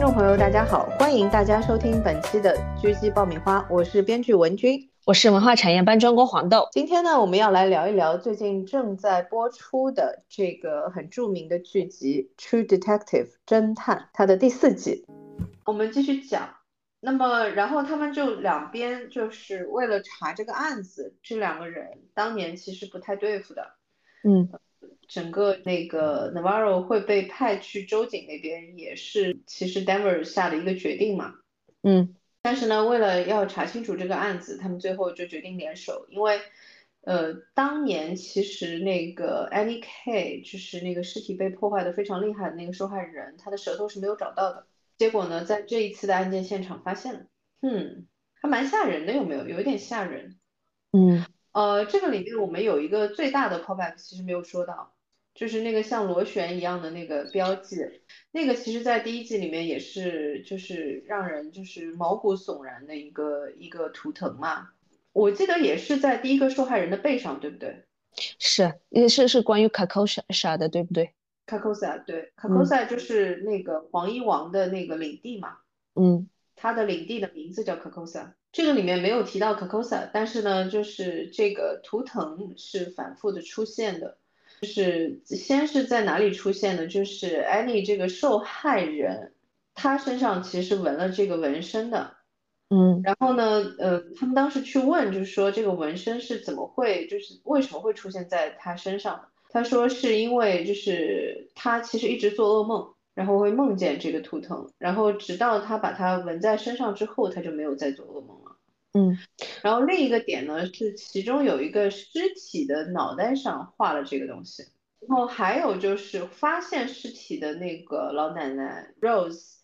听众朋友，大家好，欢迎大家收听本期的狙击爆米花，我是编剧文君，我是文化产业班专攻黄豆。今天呢，我们要来聊一聊最近正在播出的这个很著名的剧集《True Detective》侦探，它的第四季。我们继续讲，那么然后他们就两边就是为了查这个案子，这两个人当年其实不太对付的，嗯。整个那个 Navarro 会被派去州警那边，也是其实 Denver 下的一个决定嘛。嗯，但是呢，为了要查清楚这个案子，他们最后就决定联手，因为呃，当年其实那个 Annie K 就是那个尸体被破坏的非常厉害的那个受害人，他的舌头是没有找到的。结果呢，在这一次的案件现场发现了，嗯，还蛮吓人的，有没有？有一点吓人。嗯，呃，这个里面我们有一个最大的 callback，其实没有说到。就是那个像螺旋一样的那个标记，那个其实，在第一季里面也是，就是让人就是毛骨悚然的一个一个图腾嘛。我记得也是在第一个受害人的背上，对不对？是，也是是关于卡科萨的，对不对？卡科萨，对，卡科萨就是那个黄衣王的那个领地嘛。嗯，他的领地的名字叫卡科萨。这个里面没有提到卡科萨，但是呢，就是这个图腾是反复的出现的。就是先是在哪里出现的？就是安妮这个受害人，她身上其实纹了这个纹身的，嗯，然后呢，呃，他们当时去问，就是说这个纹身是怎么会，就是为什么会出现在她身上？他说是因为就是他其实一直做噩梦，然后会梦见这个图腾，然后直到他把它纹在身上之后，他就没有再做噩梦了。嗯，然后另一个点呢是，其中有一个尸体的脑袋上画了这个东西，然后还有就是发现尸体的那个老奶奶 Rose，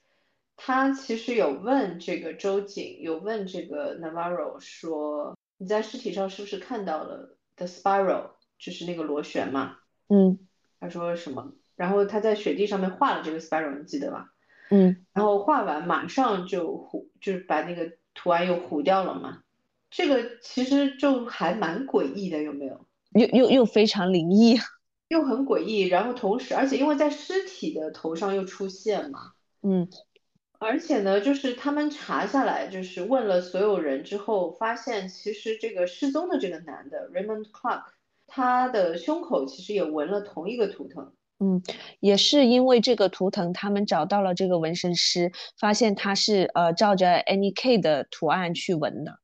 她其实有问这个周瑾，有问这个 Navarro 说，你在尸体上是不是看到了 the spiral，就是那个螺旋嘛？嗯，他说什么？然后他在雪地上面画了这个 spiral，你记得吧？嗯，然后画完马上就就是把那个。图案又糊掉了嘛？这个其实就还蛮诡异的，有没有？又又又非常灵异，又很诡异。然后同时，而且因为在尸体的头上又出现嘛，嗯，而且呢，就是他们查下来，就是问了所有人之后，发现其实这个失踪的这个男的 Raymond Clark，他的胸口其实也纹了同一个图腾。嗯，也是因为这个图腾，他们找到了这个纹身师，发现他是呃照着 Annie K 的图案去纹的。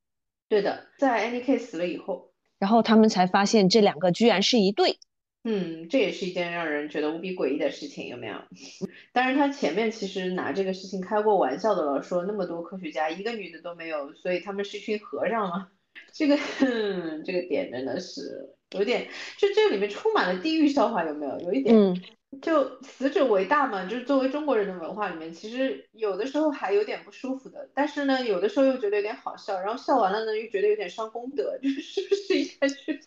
对的，在 Annie K 死了以后，然后他们才发现这两个居然是一对。嗯，这也是一件让人觉得无比诡异的事情，有没有？当然，他前面其实拿这个事情开过玩笑的了，说那么多科学家，一个女的都没有，所以他们是一群和尚吗？这个 这个点真的是。有点，就这里面充满了地狱笑话，有没有？有一点，就死者为大嘛，就是作为中国人的文化里面，其实有的时候还有点不舒服的，但是呢，有的时候又觉得有点好笑，然后笑完了呢，又觉得有点伤功德，就是是不是应该去？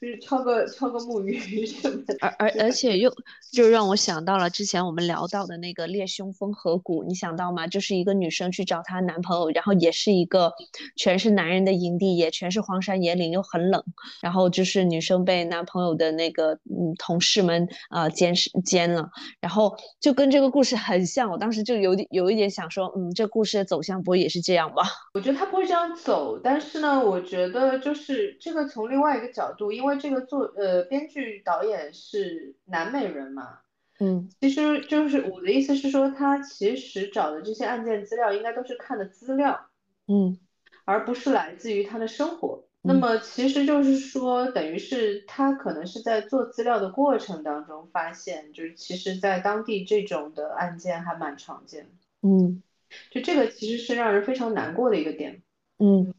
就是敲个敲个木鱼什么的，而而而且又就让我想到了之前我们聊到的那个猎凶风河谷，你想到吗？就是一个女生去找她男朋友，然后也是一个全是男人的营地，也全是荒山野岭，又很冷，然后就是女生被男朋友的那个嗯同事们啊监视奸了，然后就跟这个故事很像，我当时就有点有一点想说，嗯，这故事的走向不会也是这样吧？我觉得他不会这样走，但是呢，我觉得就是这个从另外一个角度。因为这个作呃编剧导演是南美人嘛，嗯，其实就是我的意思是说，他其实找的这些案件资料应该都是看的资料，嗯，而不是来自于他的生活。那么其实就是说，等于是他可能是在做资料的过程当中发现，就是其实在当地这种的案件还蛮常见的，嗯，就这个其实是让人非常难过的一个点，嗯。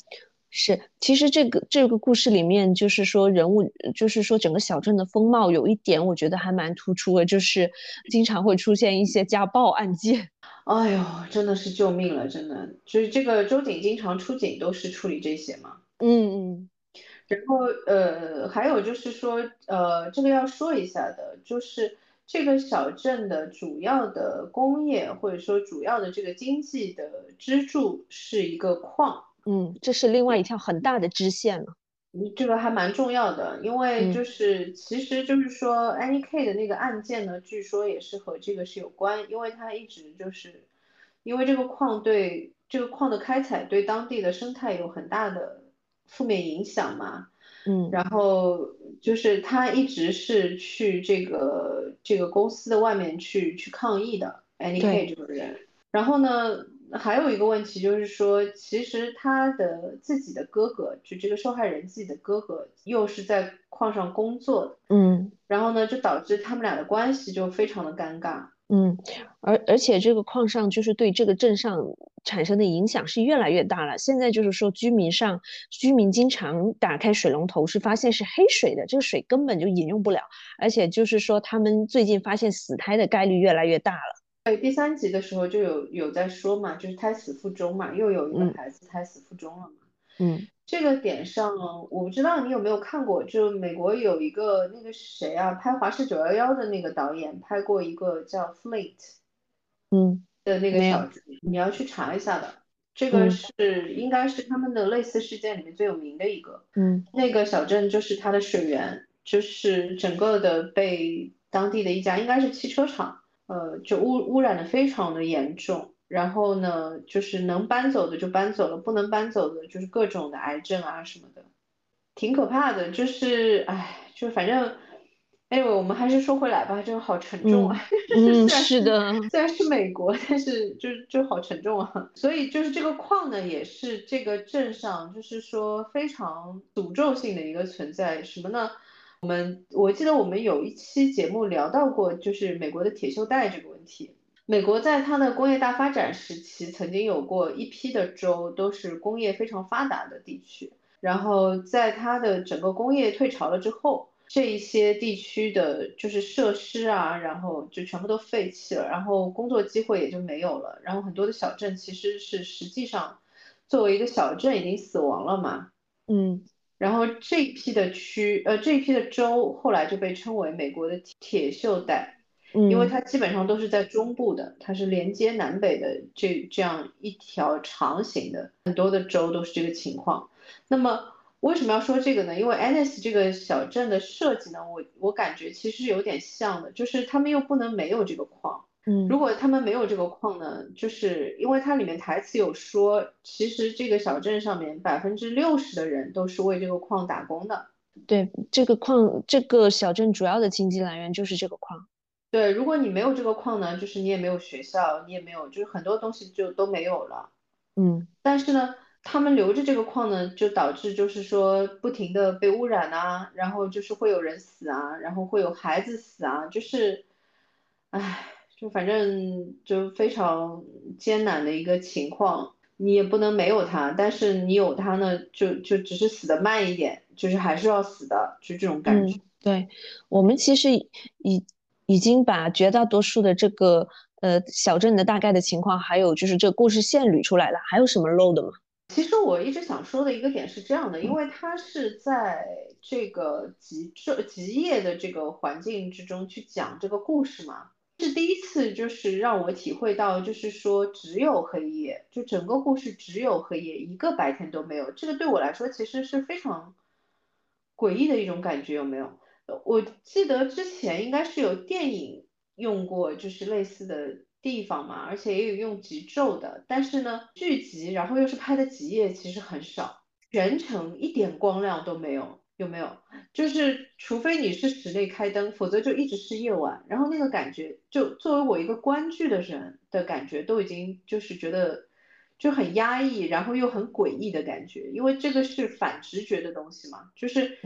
是，其实这个这个故事里面，就是说人物，就是说整个小镇的风貌，有一点我觉得还蛮突出的，就是经常会出现一些家暴案件。哎呦，真的是救命了，真的，就是这个周警经常出警都是处理这些嘛。嗯嗯。然后呃，还有就是说，呃，这个要说一下的，就是这个小镇的主要的工业或者说主要的这个经济的支柱是一个矿。嗯，这是另外一条很大的支线了。嗯，这个还蛮重要的，因为就是，其实就是说，Annie K 的那个案件呢，据说也是和这个是有关，因为他一直就是因为这个矿对这个矿的开采对当地的生态有很大的负面影响嘛。嗯，然后就是他一直是去这个这个公司的外面去去抗议的，Annie K 这个人。然后呢，还有一个问题就是说，其实他的自己的哥哥，就这个受害人自己的哥哥，又是在矿上工作的，嗯，然后呢，就导致他们俩的关系就非常的尴尬。嗯，而而且这个矿上就是对这个镇上产生的影响是越来越大了。现在就是说居民上居民经常打开水龙头是发现是黑水的，这个水根本就饮用不了。而且就是说他们最近发现死胎的概率越来越大了。对，第三集的时候就有有在说嘛，就是胎死腹中嘛，又有一个孩子胎死腹中了嘛。嗯。这个点上，我不知道你有没有看过，就美国有一个那个谁啊，拍《华氏九幺幺》的那个导演拍过一个叫《Fleet》，嗯，的那个小剧，你要去查一下的。这个是应该是他们的类似事件里面最有名的一个。嗯，那个小镇就是它的水源，就是整个的被当地的一家应该是汽车厂，呃，就污污染的非常的严重。然后呢，就是能搬走的就搬走了，不能搬走的就是各种的癌症啊什么的，挺可怕的。就是，哎，就反正，哎，我们还是说回来吧，这个好沉重啊。嗯，是的，虽然是美国，但是就就好沉重啊。所以就是这个矿呢，也是这个镇上就是说非常诅咒性的一个存在。什么呢？我们我记得我们有一期节目聊到过，就是美国的铁锈带这个问题。美国在它的工业大发展时期，曾经有过一批的州都是工业非常发达的地区，然后在它的整个工业退潮了之后，这一些地区的就是设施啊，然后就全部都废弃了，然后工作机会也就没有了，然后很多的小镇其实是实际上作为一个小镇已经死亡了嘛，嗯，然后这一批的区，呃，这一批的州后来就被称为美国的铁锈带。因为它基本上都是在中部的，它是连接南北的这这样一条长形的，很多的州都是这个情况。那么为什么要说这个呢？因为 Annis 这个小镇的设计呢，我我感觉其实有点像的，就是他们又不能没有这个矿。嗯，如果他们没有这个矿呢，就是因为它里面台词有说，其实这个小镇上面百分之六十的人都是为这个矿打工的。对，这个矿，这个小镇主要的经济来源就是这个矿。对，如果你没有这个矿呢，就是你也没有学校，你也没有，就是很多东西就都没有了。嗯，但是呢，他们留着这个矿呢，就导致就是说不停的被污染啊，然后就是会有人死啊，然后会有孩子死啊，就是，唉，就反正就非常艰难的一个情况。你也不能没有他，但是你有他呢，就就只是死的慢一点，就是还是要死的，就这种感觉。对我们其实已。已经把绝大多数的这个呃小镇的大概的情况，还有就是这故事线捋出来了，还有什么漏的吗？其实我一直想说的一个点是这样的，因为它是在这个极昼极夜的这个环境之中去讲这个故事嘛，是第一次就是让我体会到，就是说只有黑夜，就整个故事只有黑夜，一个白天都没有，这个对我来说其实是非常诡异的一种感觉，有没有？我记得之前应该是有电影用过，就是类似的地方嘛，而且也有用极昼的，但是呢，剧集然后又是拍的极夜，其实很少，全程一点光亮都没有，有没有？就是除非你是室内开灯，否则就一直是夜晚，然后那个感觉，就作为我一个观剧的人的感觉，都已经就是觉得就很压抑，然后又很诡异的感觉，因为这个是反直觉的东西嘛，就是。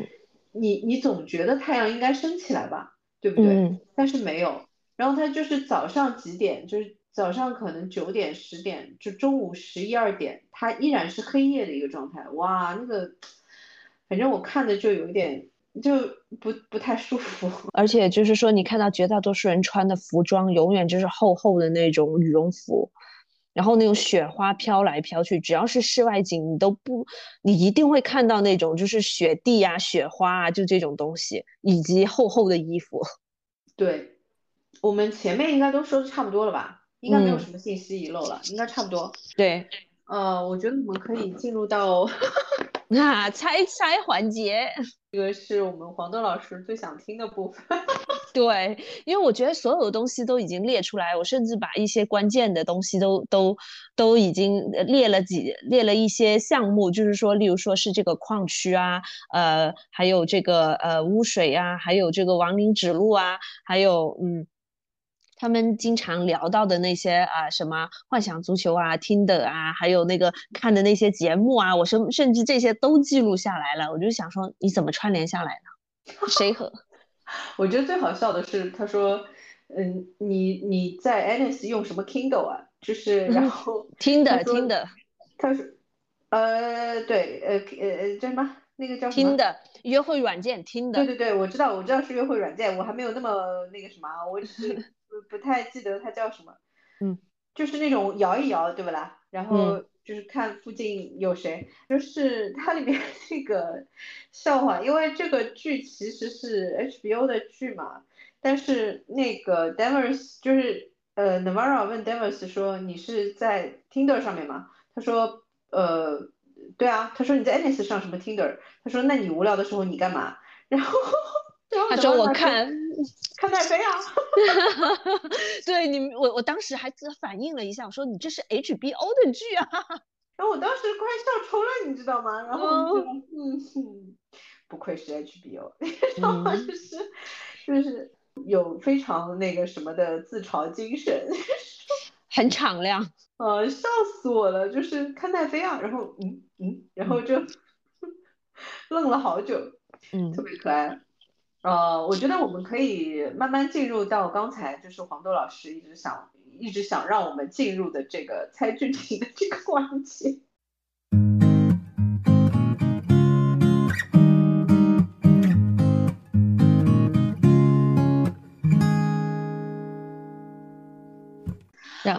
你你总觉得太阳应该升起来吧，对不对？但是没有，然后它就是早上几点，就是早上可能九点十点，就中午十一二点，它依然是黑夜的一个状态。哇，那个，反正我看的就有一点就不不太舒服。而且就是说，你看到绝大多数人穿的服装，永远就是厚厚的那种羽绒服。然后那种雪花飘来飘去，只要是室外景，你都不，你一定会看到那种就是雪地啊、雪花啊，就这种东西，以及厚厚的衣服。对，我们前面应该都说的差不多了吧？应该没有什么信息遗漏了，应该差不多。对，呃，我觉得我们可以进入到 啊猜猜环节，这个是我们黄豆老师最想听的部分。对，因为我觉得所有的东西都已经列出来，我甚至把一些关键的东西都都都已经列了几列了一些项目，就是说，例如说是这个矿区啊，呃，还有这个呃污水啊，还有这个亡灵指路啊，还有嗯。他们经常聊到的那些啊，什么幻想足球啊、听的啊，还有那个看的那些节目啊，我甚甚至这些都记录下来了。我就想说，你怎么串联下来呢？谁和？我觉得最好笑的是，他说，嗯，你你在 a n i s 用什么 Kindle 啊？就是然后听的听的。他说，呃，对，呃呃叫什么？那个叫听的约会软件，听的。对对对，我知道，我知道是约会软件，我还没有那么那个什么，我只是。不太记得它叫什么，嗯，就是那种摇一摇，对不啦？然后就是看附近有谁，就是它里面那个笑话，因为这个剧其实是 HBO 的剧嘛，但是那个 Devers 就是呃 Navarro 问 Devers 说你是在 Tinder 上面吗？他说呃对啊，他说你在 a n i s 上什么 Tinder？他说那你无聊的时候你干嘛？然后。他说我看 看奈飞啊，对你我我当时还反应了一下，我说你这是 HBO 的剧啊，然后我当时快笑抽了，你知道吗？然后嗯，不愧是 HBO，然后就是就是有非常那个什么的自嘲精神，很敞亮，呃，笑死我了，就是看奈飞啊，然后嗯嗯，然后就愣了好久，嗯，特别可爱。呃，我觉得我们可以慢慢进入到刚才就是黄豆老师一直想一直想让我们进入的这个猜剧情的这个 环节。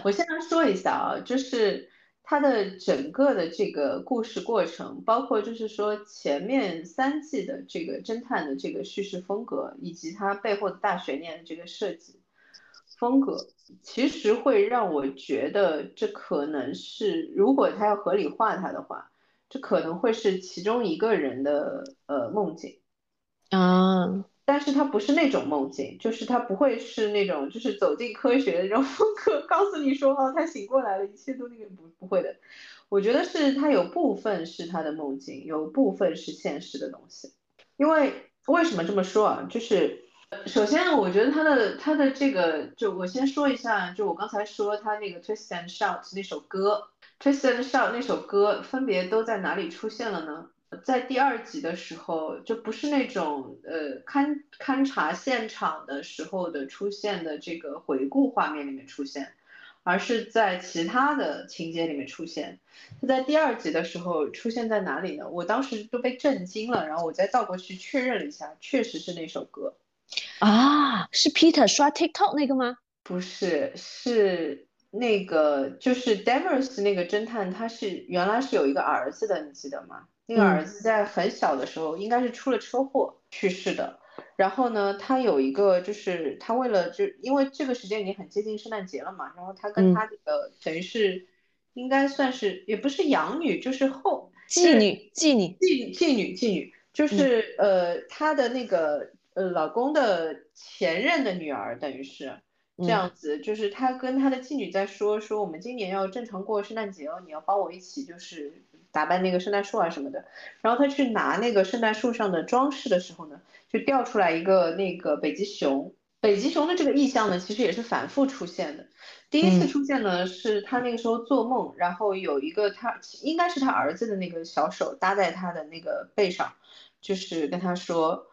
我先来说一下啊，就是。它的整个的这个故事过程，包括就是说前面三季的这个侦探的这个叙事风格，以及它背后的大悬念的这个设计风格，其实会让我觉得这可能是，如果他要合理化它的话，这可能会是其中一个人的呃梦境啊。但是它不是那种梦境，就是它不会是那种就是走进科学的那种风格，告诉你说哦，他醒过来了，一切都那个不不会的。我觉得是它有部分是他的梦境，有部分是现实的东西。因为为什么这么说啊？就是首先我觉得他的他的这个，就我先说一下，就我刚才说他那个 Twist and Shout 那首歌，Twist and Shout 那首歌分别都在哪里出现了呢？在第二集的时候，就不是那种呃勘勘察现场的时候的出现的这个回顾画面里面出现，而是在其他的情节里面出现。他在第二集的时候出现在哪里呢？我当时都被震惊了，然后我再倒过去确认了一下，确实是那首歌。啊，是 Peter 刷 TikTok 那个吗？不是，是那个就是 Devers 那个侦探，他是原来是有一个儿子的，你记得吗？那个儿子在很小的时候应该是出了车祸去世的，然后呢，他有一个就是他为了就因为这个时间已经很接近圣诞节了嘛，然后他跟他那个等于是应该算是也不是养女，就是后妓女妓女。妓妓女妓女，就是呃他的那个呃老公的前任的女儿，等于是这样子，就是他跟他的妓女在说说我们今年要正常过圣诞节哦，你要帮我一起就是。打扮那个圣诞树啊什么的，然后他去拿那个圣诞树上的装饰的时候呢，就掉出来一个那个北极熊。北极熊的这个意象呢，其实也是反复出现的。第一次出现呢，是他那个时候做梦，然后有一个他应该是他儿子的那个小手搭在他的那个背上，就是跟他说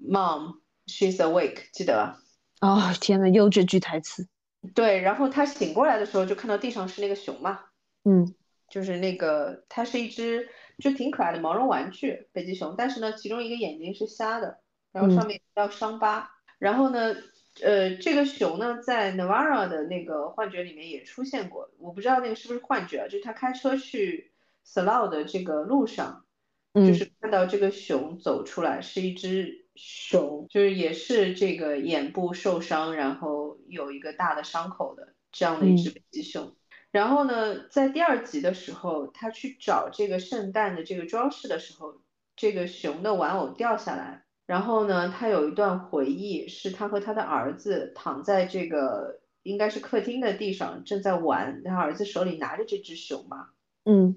，Mom, she's awake，记得吧？哦，天呐，又这句台词。对，然后他醒过来的时候，就看到地上是那个熊嘛。嗯。就是那个，它是一只就挺可爱的毛绒玩具北极熊，但是呢，其中一个眼睛是瞎的，然后上面叫伤疤。然后呢，呃，这个熊呢，在 Navara 的那个幻觉里面也出现过，我不知道那个是不是幻觉，就是他开车去 Slough 的这个路上，就是看到这个熊走出来，是一只熊，就是也是这个眼部受伤，然后有一个大的伤口的这样的一只北极熊。然后呢，在第二集的时候，他去找这个圣诞的这个装饰的时候，这个熊的玩偶掉下来，然后呢，他有一段回忆，是他和他的儿子躺在这个应该是客厅的地上正在玩，他儿子手里拿着这只熊嘛。嗯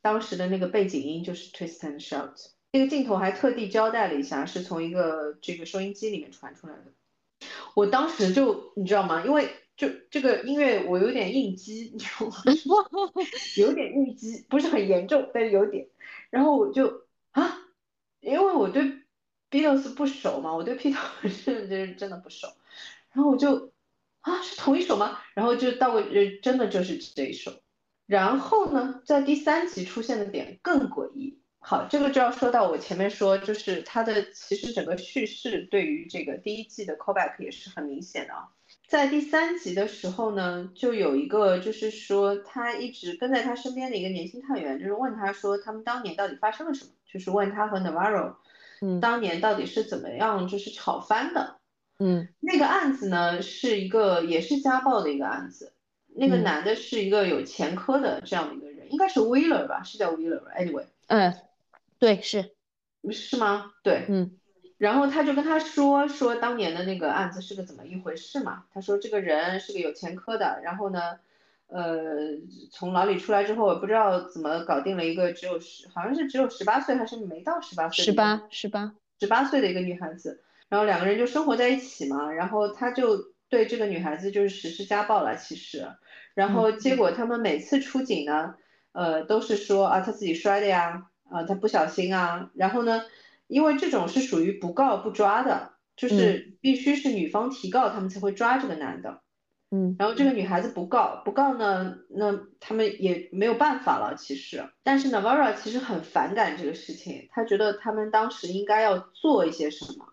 当时的那个背景音就是 twist and shout，那个镜头还特地交代了一下，是从一个这个收音机里面传出来的。我当时就你知道吗？因为就这个音乐我有点应激，你知道吗？有点应激，不是很严重，但是有点。然后我就啊，因为我对 Beatles 不熟嘛，我对披头士就是真的不熟。然后我就啊，是同一首吗？然后就到个呃，真的就是这一首。然后呢，在第三集出现的点更诡异。好，这个就要说到我前面说，就是它的其实整个叙事对于这个第一季的 callback 也是很明显的啊。在第三集的时候呢，就有一个就是说他一直跟在他身边的一个年轻探员，就是问他说他们当年到底发生了什么，就是问他和 Navarro，嗯。当年到底是怎么样就是吵翻的。嗯。那个案子呢是一个也是家暴的一个案子，那个嗯。男的是一个有前科的这样的一个人，应该是 Wheeler 吧，是叫 Wheeler，anyway，嗯，对，是，是吗？对，嗯然后他就跟他说说当年的那个案子是个怎么一回事嘛？他说这个人是个有前科的，然后呢，呃，从牢里出来之后，不知道怎么搞定了一个只有十，好像是只有十八岁还是没到十八岁，十八十八，十八岁的一个女孩子，然后两个人就生活在一起嘛，然后他就对这个女孩子就是实施家暴了，其实，然后结果他们每次出警呢，呃，都是说啊他自己摔的呀，啊他不小心啊，然后呢，因为这种是属于不告不抓的，就是必须是女方提告他们才会抓这个男的。嗯然后这个女孩子不告，不告呢，那他们也没有办法了，其实。但是 Navarra 其实很反感这个事情，他觉得他们当时应该要做一些什么，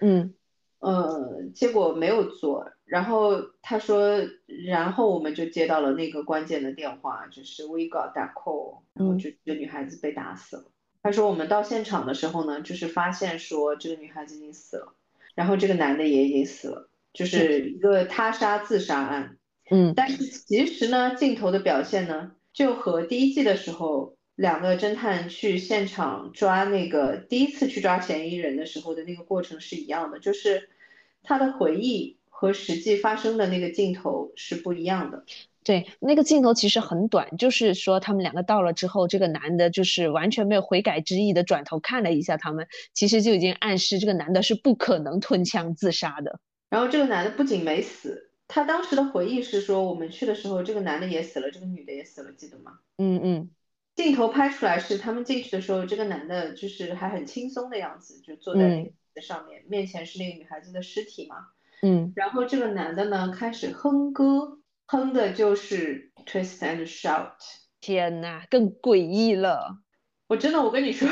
嗯呃，结果没有做。然后他说，然后我们就接到了那个关键的电话，就是 We got that call，然后嗯就这个女孩子被打死了。他说我们到现场的时候呢，就是发现说这个女孩子已经死了，然后这个男的也已经死了，就是一个他杀自杀案。嗯但是其实呢，镜头的表现呢，就和第一季的时候，两个侦探去现场抓那个第一次去抓嫌疑人的时候的那个过程是一样的，就是他的回忆和实际发生的那个镜头是不一样的。对，那个镜头其实很短，就是说他们两个到了之后，这个男的就是完全没有悔改之意的转头看了一下他们，其实就已经暗示这个男的是不可能吞枪自杀的。然后这个男的不仅没死，他当时的回忆是说，我们去的时候，这个男的也死了，这个女的也死了，记得吗？嗯嗯镜头拍出来是他们进去的时候，这个男的就是还很轻松的样子，就坐在那嗯个上面，面前是那个女孩子的尸体嘛。嗯然后这个男的呢开始哼歌，哼的就是 twist and shout。天呐，更诡异了。我真的，我跟你说，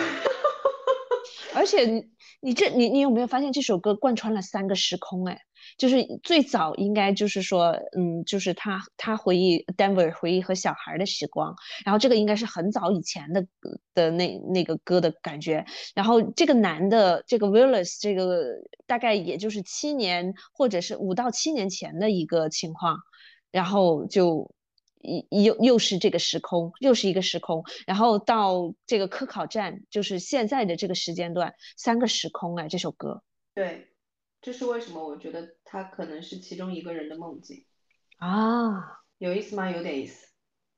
而且你你这你你有没有发现这首歌贯穿了三个时空？哎，就是最早应该就是说，嗯，就是他他回忆 Denver 回忆和小孩的时光，然后这个应该是很早以前的的那那个歌的感觉，然后这个男的这个 Willis 这个大概也就是七年或者是五到七年前的一个情况，然后就。一又又是这个时空，又是一个时空，然后到这个科考站，就是现在的这个时间段，三个时空哎，这首歌对，这是为什么？我觉得它可能是其中一个人的梦境，啊，有意思吗？有点意思。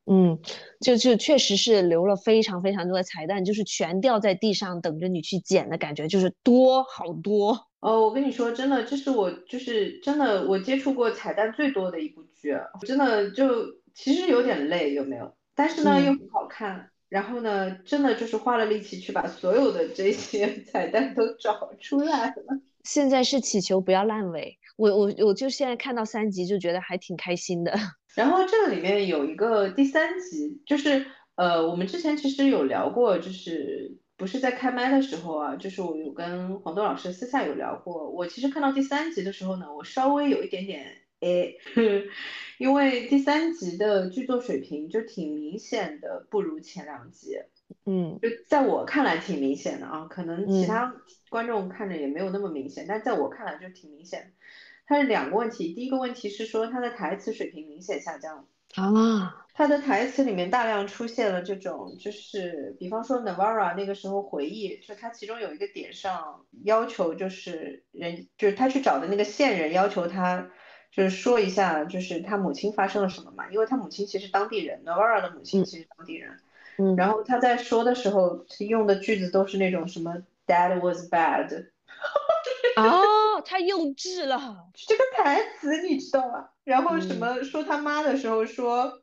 嗯，就就确实是留了非常非常多的彩蛋，就是全掉在地上等着你去捡的感觉，就是多好多。哦，我跟你说，真的，这是我就是真的我接触过彩蛋最多的一部剧，真的就其实有点累，有没有？但是呢，嗯又很好看。然后呢，真的就是花了力气去把所有的这些 彩蛋都找出来了。现在是祈求不要烂尾，我我我就现在看到三集就觉得还挺开心的。然后这个里面有一个第三集，就是呃，我们之前其实有聊过，就是不是在开麦的时候啊，就是我有跟黄豆老师私下有聊过。我其实看到第三集的时候呢，我稍微有一点点诶，因为第三集的剧作水平就挺明显的不如前两集。嗯就在我看来挺明显的啊，可能其嗯他观众看着也没有那么明显，但在我看来就挺明显。它是两个问题，第一个问题是说它的台词水平明显下降，啊，它的台词里面大量出现了这种，就是比方说 Navara 那个时候回忆，就他其中有一个点上要求就是人，就是他去找的那个线人要求他。就是说一下，就是他母亲发生了什么嘛，因为他母亲其实当地人，Novara 的母亲其实当地人，嗯。然后他在说的时候用的句子都是那种什么 Dad was bad，哦，太幼稚了，这个台词你知道吗？然后什嗯。么说他妈的时候说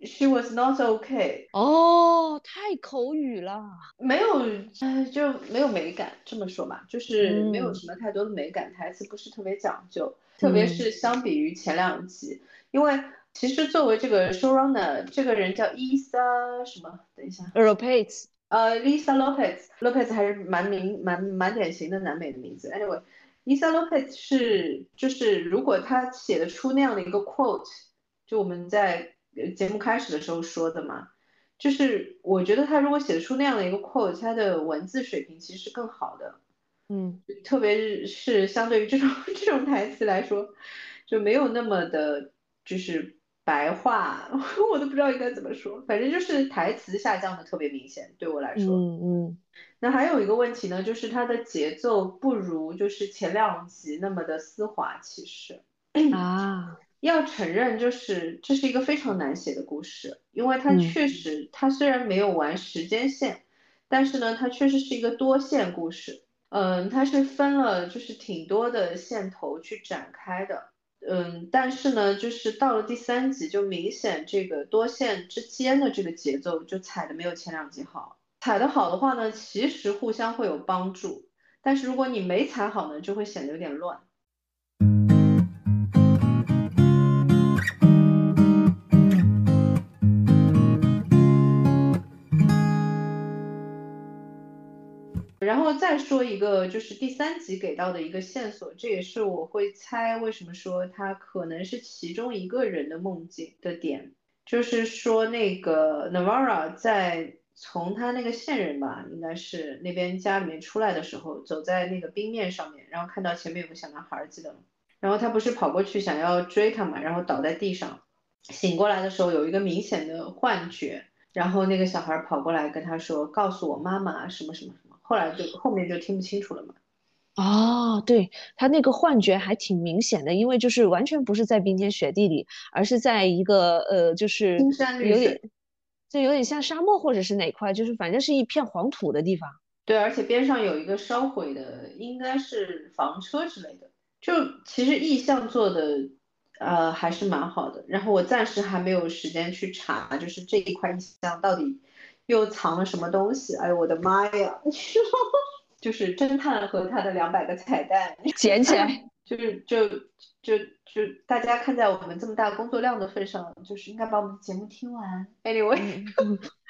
She was not okay，哦，太口语了，没有，哎，就没有美感，这么说吧，就是没有嗯。什么太多的美感，台词不是特别讲究，特别嗯是相比于前两集，因为其实作为这个 showrunner，这个人叫 Isa 什么？等一下。Europates，呃，Lisa Lopez，Lopez 还是蛮名蛮蛮典型的南美的名字。Anyway，Lisa Lopez 是就是如果他写得出那样的一个 quote，就我们在呃节目开始的时候说的嘛，就是我觉得他如果写得出那样的一个 quote，他的文字水平其实是更好的，嗯特别是相对于这种 这种台词来说，就没有那么的，就是白话，我都不知道应该怎么说，反正就是台词下降的特别明显，对我来说。嗯嗯那还有一个问题呢，就是它的节奏不如就是前两集那么的丝滑。其实啊，要承认，就是这是一个非常难写的故事，因为它嗯确实，它虽然没有玩时间线，但是呢，它确实是一个多线故事。嗯，它是分了就是挺多的线头去展开的。嗯，但是呢，就是到了第三集，就明显这个多线之间的这个节奏就踩的没有前两集好。踩得好的话呢，其实互相会有帮助，但是如果你没踩好呢，就会显得有点乱。然后再说一个，就是第三集给到的一个线索，这也是我会猜为什么说他可能是其中一个人的梦境的点，就是说那个 Navara 在从他那个线人吧，应该是那边家里面出来的时候，走在那个冰面上面，然后看到前面有个小男孩，记得吗？然后他不是跑过去想要追他嘛，然后倒在地上，醒过来的时候有一个明显的幻觉，然后那个小孩跑过来跟他说：“告诉我妈妈什么什么。”后来就后面就听不清楚了嘛。哦，对，他那个幻觉还挺明显的，因为就是完全不是在冰天雪地里，而是在一个呃，就是有点，就有点像沙漠或者是哪块，就是反正是一片黄土的地方。对，而且边上有一个烧毁的，应该是房车之类的。就其实意象做的，呃，还是蛮好的。然后我暂时还没有时间去查，就是这一块意象到底又藏了什么东西。哎呦我的妈呀！就是侦探和他的两百个彩蛋，捡起来，就是就就就大家看在我们这么大工作量的份上，就是应该把我们的节目听完。Anyway，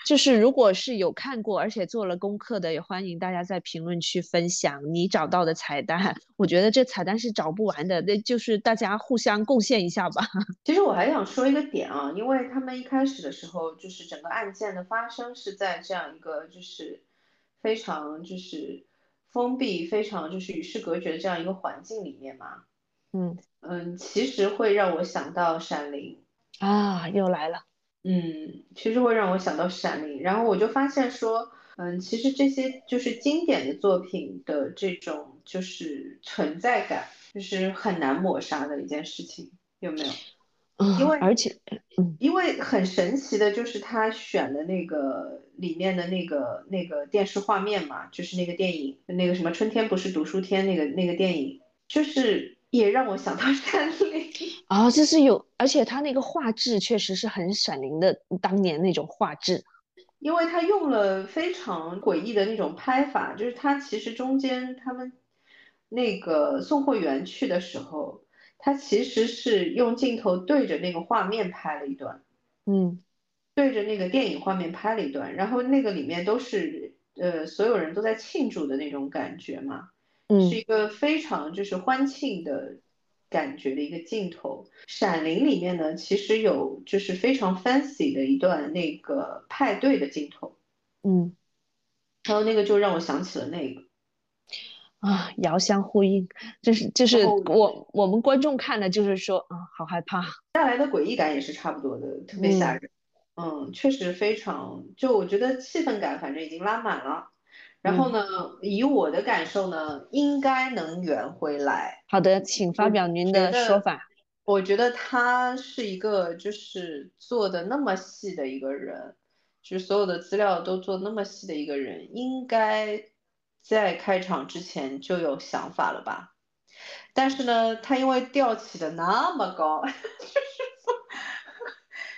就是如果是有看过而且做了功课的，也欢迎大家在评论区分享你找到的彩蛋。我觉得这彩蛋是找不完的，那就是大家互相贡献一下吧。其实我还想说一个点啊，因为他们一开始的时候，就是整个案件的发生是在这样一个就是非常就是封闭、非常就是与世隔绝的这样一个环境里面嘛。嗯嗯，其实会让我想到《闪灵》。啊，又来了。嗯，其实会让我想到《闪灵》，然后我就发现说，嗯，其实这些就是经典的作品的这种就是存在感，就是很难抹杀的一件事情，有没有？嗯，因为而且，嗯因为很神奇的就是他选的那个里面的那个那个电视画面嘛，就是那个电影，那个什么春天不是读书天那个那个电影，就是也让我想到《闪灵》。啊，就是有，而且他那个画质确实是很闪灵的，当年那种画质。因为他用了非常诡异的那种拍法，就是他其实中间他们那个送货员去的时候，他其实是用镜头对着那个画面拍了一段，嗯对着那个电影画面拍了一段，然后那个里面都是呃所有人都在庆祝的那种感觉嘛，是嗯一个非常就是欢庆的感觉的一个镜头。闪灵里面呢，其实有就是非常 fancy 的一段那个派对的镜头。嗯然后那个就让我想起了那个，啊，遥相呼应，就是就是我我们观众看了就是说啊，好害怕。带来的诡异感也是差不多的，特别吓嗯人。嗯，确实非常，就我觉得气氛感反正已经拉满了。然后嗯，呢，以我的感受呢，应该能圆回来。好的，请发表您，的说法。我觉得他是一个就是做的那么细的一个人，就是所有的资料都做那么细的一个人，应该在开场之前就有想法了吧？但是呢，他因为吊起的那么高，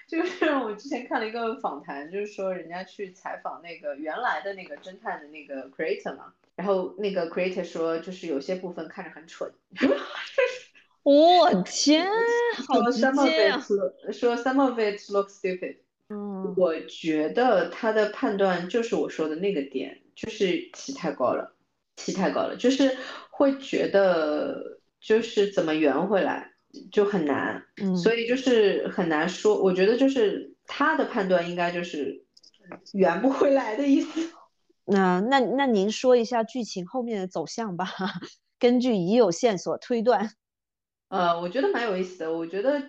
就是，就是我之前看了一个访谈，就是说人家去采访那个原来的那个侦探的那个 creator 嘛，然后那个 creator 说，就是有些部分看着很蠢。我天，好说直接啊说 some of it looks stupid。嗯我觉得他的判断就是我说的那个点，就是起太高了，起太高了，就是会觉得就是怎么圆回来就很难，嗯所以就是很难说。我觉得就是他的判断应该就是圆不回来的意思。那那那您说一下剧情后面的走向吧，根据已有线索推断。呃，我觉得蛮有意思的。我觉得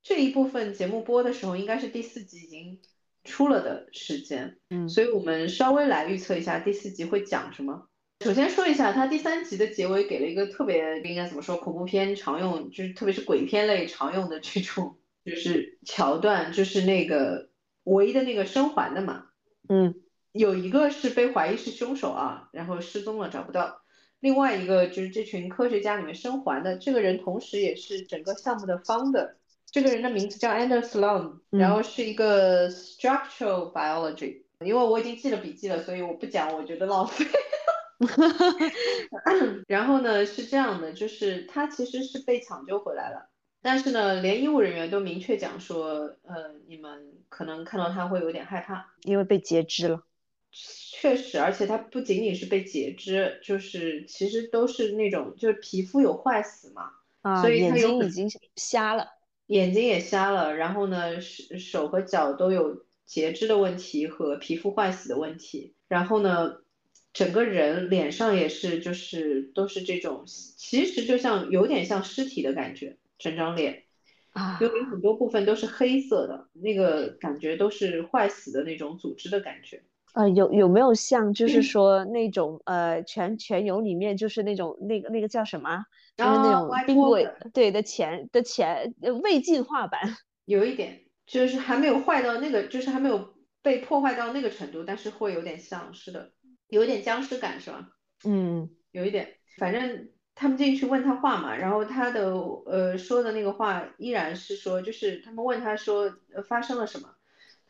这一部分节目播的时候，应该是第四集已经出了的时间，嗯所以我们稍微来预测一下第四集会讲什么。首先说一下，它第三集的结尾给了一个特别应该怎么说，恐怖片常用，就是特别是鬼片类常用的这种就是桥段，就是那个唯一的那个生还的嘛，嗯有一个是被怀疑是凶手啊，然后失踪了找不到。另外一个就是这群科学家里面生还的这个人，同时也是整个项目的 founder。这个人的名字叫 Anders Sloan，然嗯后是一个 structural biology。因为我已经记了笔记了，所以我不讲，我觉得浪费。然后呢，是这样的，就是他其实是被抢救回来了，但是呢，连医务人员都明确讲说，呃，你们可能看到他会有点害怕。因为被截肢了。确实，而且他不仅仅是被截肢，就是其实都是那种就是皮肤有坏死嘛，啊，所以眼他有很睛已经瞎了。眼睛也瞎了，然后呢手手和脚都有截肢的问题和皮肤坏死的问题，然后呢整个人脸上也是就是都是这种，其实就像有点像尸体的感觉，整张脸。啊，因为很多部分都是黑色的，那个感觉都是坏死的那种组织的感觉。呃，有有没有像就是嗯说那种呃全全游里面就是那种那个那个叫什么啊，就是那啊种冰鬼对的前的前呃未进化版。有一点，就是还没有坏到那个，就是还没有被破坏到那个程度，但是会有点像，是的，有一点僵尸感，是吧？嗯有一点，反正他们进去问他话嘛，然后他的呃说的那个话依然是说，就是他们问他说呃发生了什么，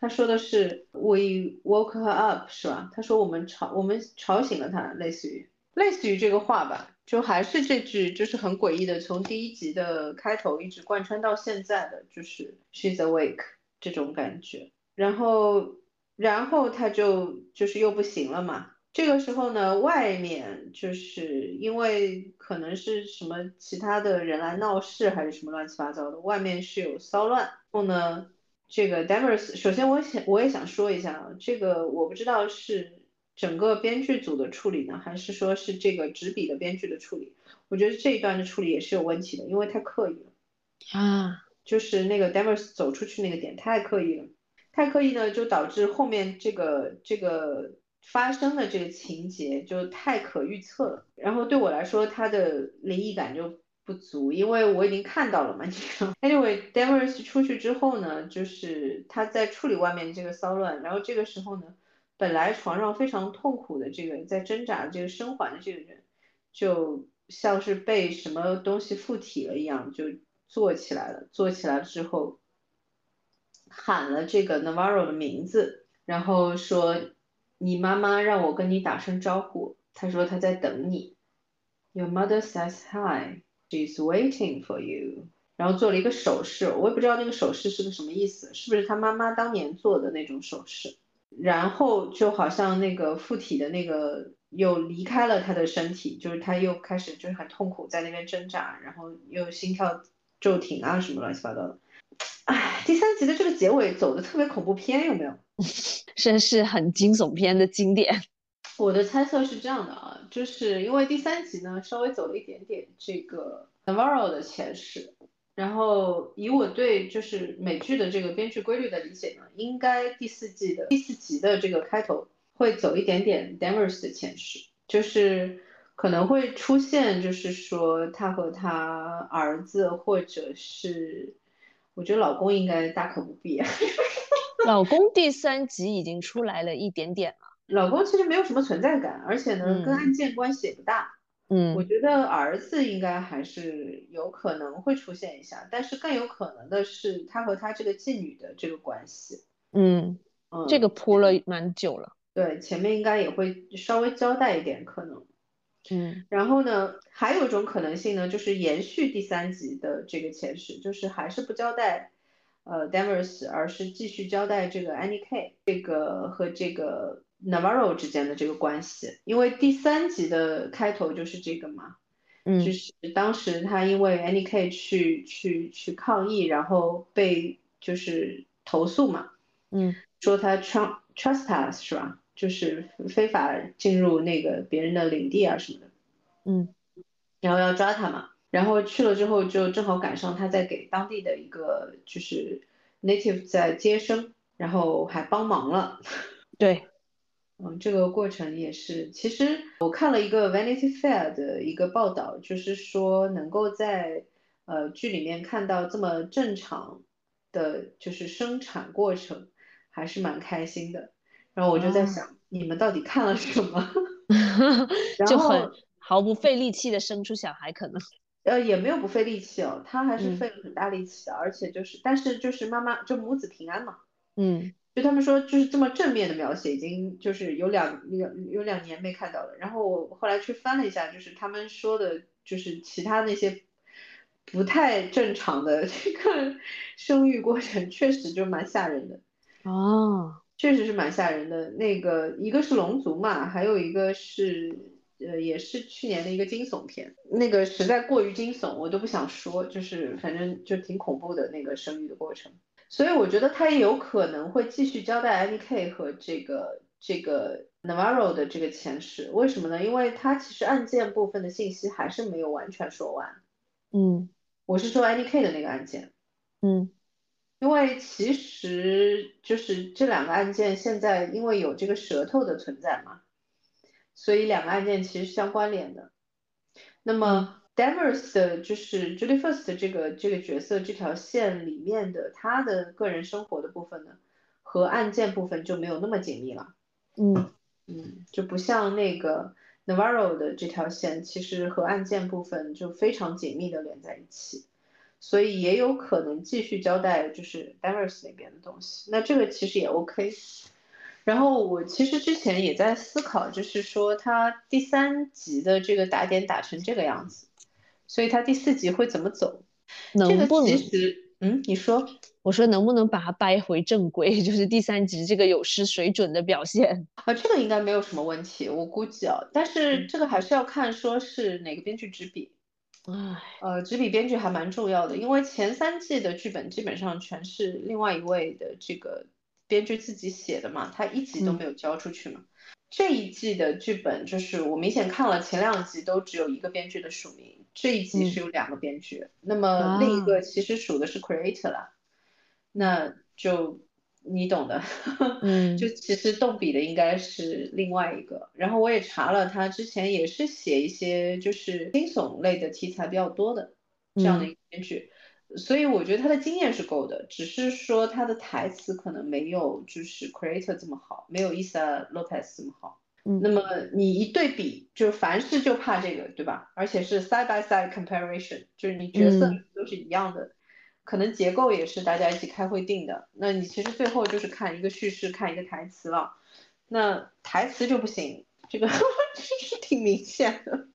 他说的是 We woke her up 是吧？他说我们吵我们吵醒了她，类似于类似于这个话吧，就还是这句就是很诡异的，从第一集的开头一直贯穿到现在的，就是 She's awake 这种感觉，然后然后他就就是又不行了嘛。这个时候呢，外面就是因为可能是什么其他的人来闹事，还是什么乱七八糟的，外面是有骚乱。然后呢，这个 Demers，首先我想我也想说一下啊，这个我不知道是整个编剧组的处理呢，还是说是这个执笔的编剧的处理。我觉得这一段的处理也是有问题的，因为太刻意了。啊，就是那个 Demers 走出去那个点太刻意了，太刻意呢，就导致后面这个这个发生的这个情节就太可预测了。然后对我来说，它的灵异感就不足，因为我已经看到了嘛。Anyway，Demers 出去之后呢，就是他在处理外面这个骚乱，然后这个时候呢，本来床上非常痛苦的这个在挣扎这个生还的这个人，就像是被什么东西附体了一样，就坐起来了。坐起来之后，喊了这个 Navarro 的名字，然后说：“你妈妈让我跟你打声招呼，她说她在等你。Your mother says hi, she's waiting for you。”然后做了一个手势，我也不知道那个手势是个什么意思，是不是他妈妈当年做的那种手势？然后就好像那个附体的那个又离开了他的身体，就是他又开始就是很痛苦，在那边挣扎，然后又心跳骤停啊什么乱七八糟的。哎，第三集的这个结尾走的特别恐怖片，有没有？是是很惊悚片的经典。我的猜测是这样的啊，就是因为第三集呢稍微走了一点点这个 Navarro 的前世，然后以我对就是美剧的这个编剧规律的理解呢，应该第四季的第四集的这个开头会走一点点 Danvers 的前世，就是可能会出现，就是说他和他儿子或者是，我觉得老公应该大可不必。老公第三集已经出来了一点点了。老公其实没有什么存在感，而且呢，跟案件关系也不大。嗯，我觉得儿子应该还是有可能会出现一下，但是更有可能的是他和他这个妓女的这个关系。嗯嗯，这个铺了蛮久了。对，前面应该也会稍微交代一点可能。嗯，然后呢，还有一种可能性呢，就是延续第三集的这个前世，就是还是不交代呃 Danvers，而是继续交代这个 Annie K 这个和这个。Navarro 之间的这个关系，因为第三集的开头就是这个嘛，嗯，就是当时他因为 Annie K 去去去抗议，然后被就是投诉嘛，嗯，说他 trust trespass 是吧？就是非法进入那个别人的领地啊什么的，嗯，然后要抓他嘛，然后去了之后就正好赶上他在给当地的一个就是 native 在接生，然后还帮忙了，对。嗯，这个过程也是。其实我看了一个 Vanity Fair 的一个报道，就是说能够在呃剧里面看到这么正常的就是生产过程，还是蛮开心的。然后我就在想，你们到底看了什么？就很毫不费力气的生出小孩，可能 呃也没有不费力气哦，他还是费了很大力气的，而且就是但是就是妈妈就母子平安嘛。嗯。就他们说，就是这么正面的描写，已经就是有两有有两年没看到了。然后我后来去翻了一下，就是他们说的，就是其他那些不太正常的 这个生育过程，确实就蛮吓人的。哦，确实是蛮吓人的。那个一个是龙族嘛，还有一个是呃，也是去年的一个惊悚片，那个实在过于惊悚，我都不想说，就是反正就挺恐怖的那个生育的过程。所以我觉得他也有可能会继续交代 Annie K 和这个这个 Navarro 的这个前世，为什么呢？因为他其实案件部分的信息还是没有完全说完。嗯，我是说 Annie K 的那个案件。嗯，因为其实就是这两个案件现在因为有这个舌头的存在嘛，所以两个案件其实相关联的。那么。Danvers 的就是 Julie First 这个这个角色这条线里面的他的个人生活的部分呢，和案件部分就没有那么紧密了。嗯嗯，就不像那个 Navarro 的这条线，其实和案件部分就非常紧密的连在一起，所以也有可能继续交代就是 Danvers 那边的东西。那这个其实也 OK。然后我其实之前也在思考，就是说他第三集的这个打点打成这个样子。所以他第四集会怎么走？能不能？其实，嗯，你说，我说能不能把它掰回正轨？就是第三集这个有失水准的表现啊，这个应该没有什么问题，我估计啊。但是这个还是要看说是哪个编剧执笔。唉，呃，执笔编剧还蛮重要的，因为前三季的剧本基本上全是另外一位的这个编剧自己写的嘛，他一集都没有交出去嘛。这一季的剧本就是我明显看了前两集都只有一个编剧的署名，这一集是有两个编剧，那么另一个其实署的是 creator 了，那就你懂的，嗯，就其实动笔的应该是另外一个。然后我也查了，他之前也是写一些就是惊悚类的题材比较多的这样的一个编剧，所以我觉得他的经验是够的，只是说他的台词可能没有就是 creator 这么好，没有 Isa Lopez 这么好。嗯，那么你一对比，就凡事就怕这个，对吧？而且是 side by side comparison，就是你角色都是一样的，可能结构也是大家一起开会定的。那你其实最后就是看一个叙事，看一个台词了。那台词就不行，这个 是挺明显的。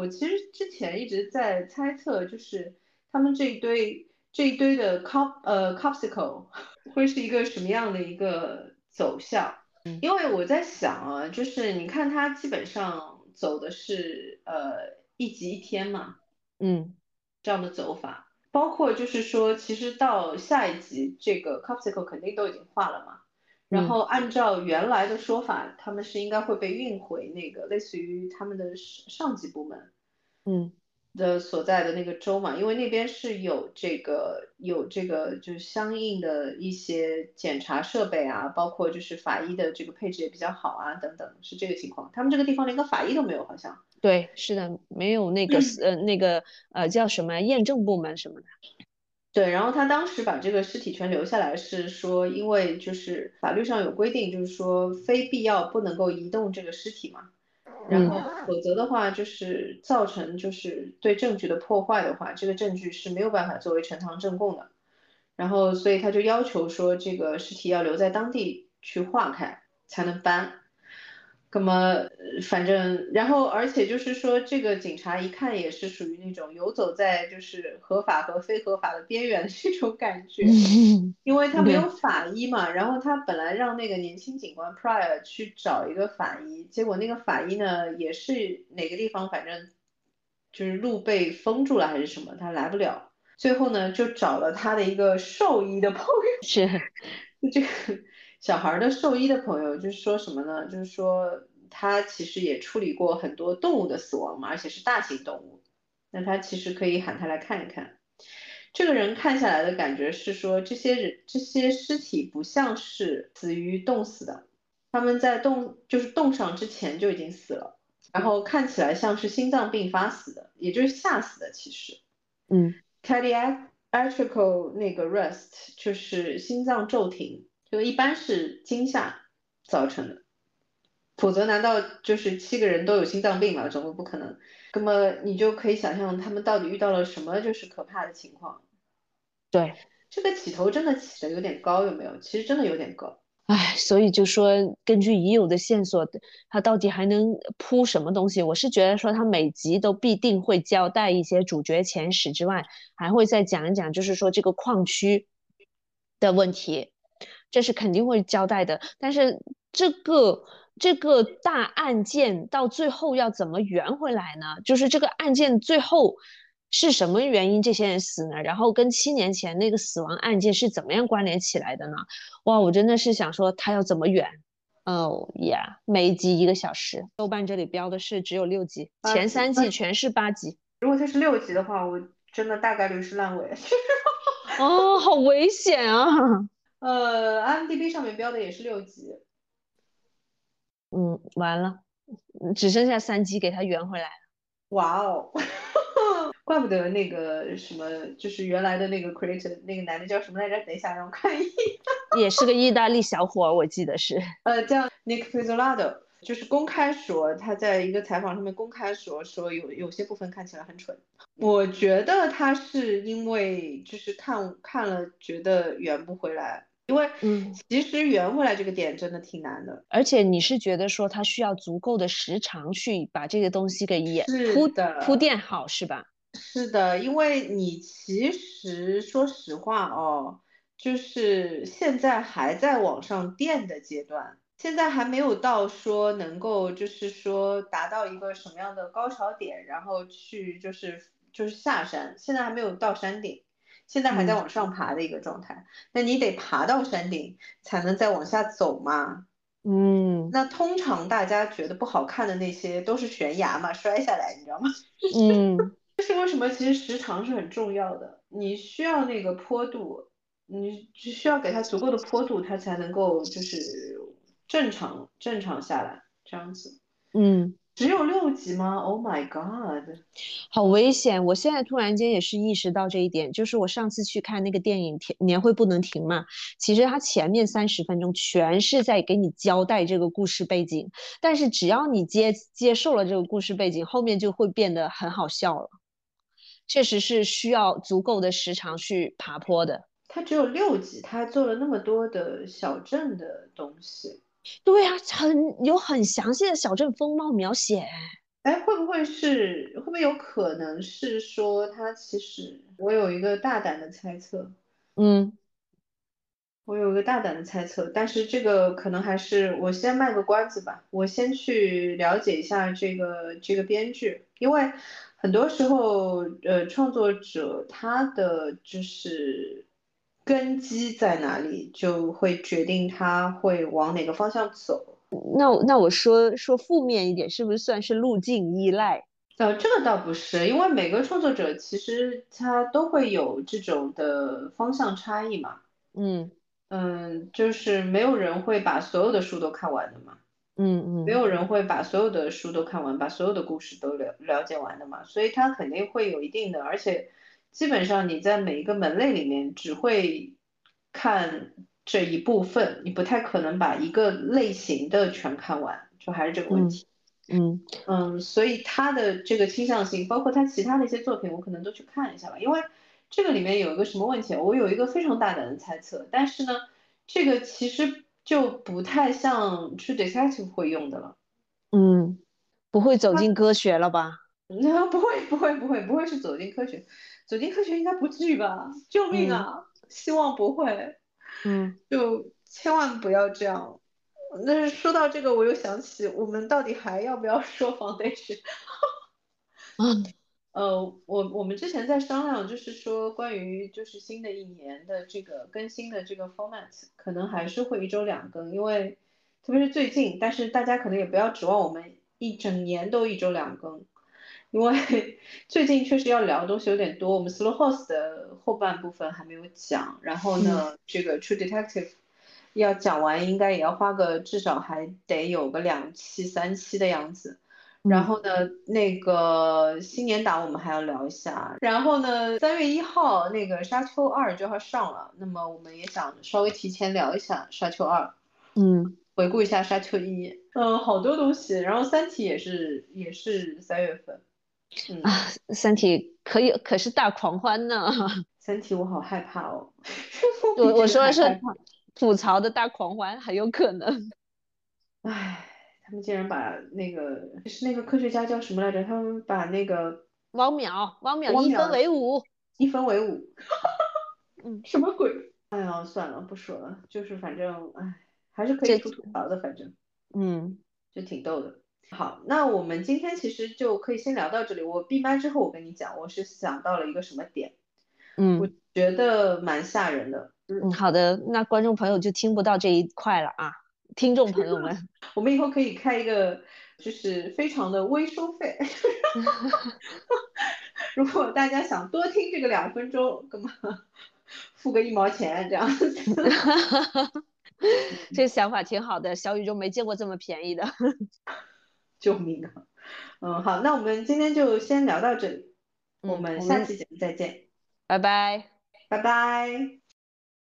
我其实之前一直在猜测，就是他们这一堆这一堆的 cop 呃 copsicle 会是一个什么样的一个走向。嗯因为我在想啊，就是你看它基本上走的是呃一集一天嘛嗯这样的走法，包括就是说，其实到下一集这个 Copsicle 肯定都已经化了嘛。然嗯后按照原来的说法，他们是应该会被运回那个类似于他们的上上级部门，嗯的所在的那个州嘛，因为那边是有这个有这个就是相应的一些检查设备啊，包括就是法医的这个配置也比较好啊，等等，是这个情况。他们这个地方连个法医都没有，好像。对，是的，没有那个 呃那个呃叫什么验证部门什么的。对，然后他当时把这个尸体全留下来，是说因为就是法律上有规定，就是说非必要不能够移动这个尸体嘛。然后，否则的话，就是造成就是对证据的破坏的话，这个证据是没有办法作为呈堂证供的。然后，所以他就要求说，这个尸体要留在当地去化开才能搬。那么，呃反正，然后，而且就是说，这个警察一看也是属于那种游走在就是合法和非合法的边缘的这种感觉。因为他没有法医嘛，然后他本来让那个年轻警官 Prior 去找一个法医，结果那个法医呢也是哪个地方反正就是路被封住了还是什么，他来不了。最后呢就找了他的一个兽医的朋友，是，这个小孩儿的兽医的朋友，就是说什么呢？就是说他其实也处理过很多动物的死亡嘛，而且是大型动物，那他其实可以喊他来看一看。这个人看下来的感觉是说，这些人这些尸体不像是死于冻死的，他们在冻就是冻上之前就已经死了，然后看起来像是心脏病发死的，也就是吓死的。其实嗯，cardiac atrial 那个 arrest 就是心脏骤停，就一般是惊吓造成的，否则难道就是七个人都有心脏病吗？怎么不可能。那么你就可以想象他们到底遇到了什么就是可怕的情况。对，这个起头真的起的有点高，有没有？其实真的有点高。唉，所以就说根据已有的线索，他到底还能铺什么东西？我是觉得说他每集都必定会交代一些主角前史之外，还会再讲一讲，就是说这个矿区的问题，这是肯定会交代的。但是这个这个大案件到最后要怎么圆回来呢？就是这个案件最后。是什么原因这些人死呢？然后跟七年前那个死亡案件是怎么样关联起来的呢？哇，我真的是想说他要怎么圆？哦呀，每一集一个小时。豆瓣这里标的是只有六集，前三季全是八集。如果它是六集的话，我真的大概率是烂尾。哦，好危险啊！呃，IMDB 上面标的也是六集。嗯，完了，只剩下三集给他圆回来了。哇哦！怪不得那个什么，就是原来的那个 creator 那个男的叫什么来着？等一下，让我看一眼。也是个意大利小伙，我记得是。呃，叫 Nick Pizzolatto，就是公开说他在一个采访上面公开说说有有些部分看起来很蠢。我觉得他是因为就是看看了觉得圆不回来，因为嗯，其实圆回来这个点真的挺难的。而且你是觉得说他需要足够的时长去把这个东西给演铺的铺垫好，是吧？是的，因为你其实说实话哦，就是现在还在往上垫的阶段，现在还没有到说能够就是说达到一个什么样的高潮点，然后去就是就是下山，现在还没有到山顶，现在还在往上爬的一个状态。那你得爬到山顶才能再往下走嘛。嗯，那通常大家觉得不好看的那些都是悬崖嘛，摔下来，你知道吗？嗯。这是为什么？其实时长是很重要的，你需要那个坡度，你只需要给它足够的坡度，它才能够就是正常正常下来这样子。嗯，只有六集吗？Oh my god，好危险！我现在突然间也是意识到这一点，就是我上次去看那个电影《年会不能停》嘛，其实它前面三十分钟全是在给你交代这个故事背景，但是只要你接接受了这个故事背景，后面就会变得很好笑了。确实是需要足够的时长去爬坡的。它只有六集，它做了那么多的小镇的东西。对呀、啊，很有很详细的小镇风貌描写。哎，会不会是会不会有可能是说它其实我有一个大胆的猜测，嗯，我有一个大胆的猜测，但是这个可能还是我先卖个关子吧，我先去了解一下这个这个编剧，因为很多时候，呃，创作者他的就是根基在哪里，就会决定他会往哪个方向走。那那我说说负面一点，是不是算是路径依赖？呃，这个倒不是，因为每个创作者其实他都会有这种的方向差异嘛。嗯嗯，就是没有人会把所有的书都看完的嘛，嗯嗯，没有人会把所有的书都看完，把所有的故事都了了解完的嘛，所以他肯定会有一定的，而且基本上你在每一个门类里面只会看这一部分，你不太可能把一个类型的全看完，就还是这个问题。嗯嗯，所以他的这个倾向性，包括他其他的一些作品，我可能都去看一下吧。因为这个里面有一个什么问题，我有一个非常大胆的猜测，但是呢，这个其实就不太像 True Detective 会用的了。嗯，不会走进科学了吧？那 不会不会不会不会是走进科学，走进科学应该不至于吧？救命啊！希望不会。嗯，就千万不要这样。那说到这个，我又想起我们到底还要不要说 foundation？嗯，呃，我我们之前在商量，就是说关于就是新的一年的这个更新的这个 format，可能还是会一周两更，因为特别是最近，但是大家可能也不要指望我们一整年都一周两更，因为 最近确实要聊的东西有点多，我们 Slow Horse 的后半部分还没有讲，然后呢，这个 True Detective。要讲完应该也要花个至少还得有个两期三期的样子，然后呢，那个新年档我们还要聊一下，然后呢，三月一号那个沙丘二就要上了，那么我们也想稍微提前聊一下沙丘二，嗯，回顾一下沙丘一，嗯，好多东西，然后三体也是也是三月份，嗯啊，三体可以可是大狂欢呢，三体我好害怕哦，我 我说的是。吐槽的大狂欢很有可能，唉，他们竟然把那个是那个科学家叫什么来着？他们把那个汪淼，汪淼一分为五，一分为五，嗯，什么鬼？哎呀，算了，不说了，就是反正哎，还是可以吐吐槽的，反正，嗯，就挺逗的。好，那我们今天其实就可以先聊到这里。我闭麦之后，我跟你讲，我是想到了一个什么点，嗯，我觉得蛮吓人的。嗯，好的，那观众朋友就听不到这一块了啊，听众朋友们，我们以后可以开一个，就是非常的微收费，如果大家想多听这个两分钟，干嘛付个一毛钱这样子？这想法挺好的，小宇宙没见过这么便宜的，救命啊！嗯，好，那我们今天就先聊到这里，我们下期节目再见，拜拜，拜拜。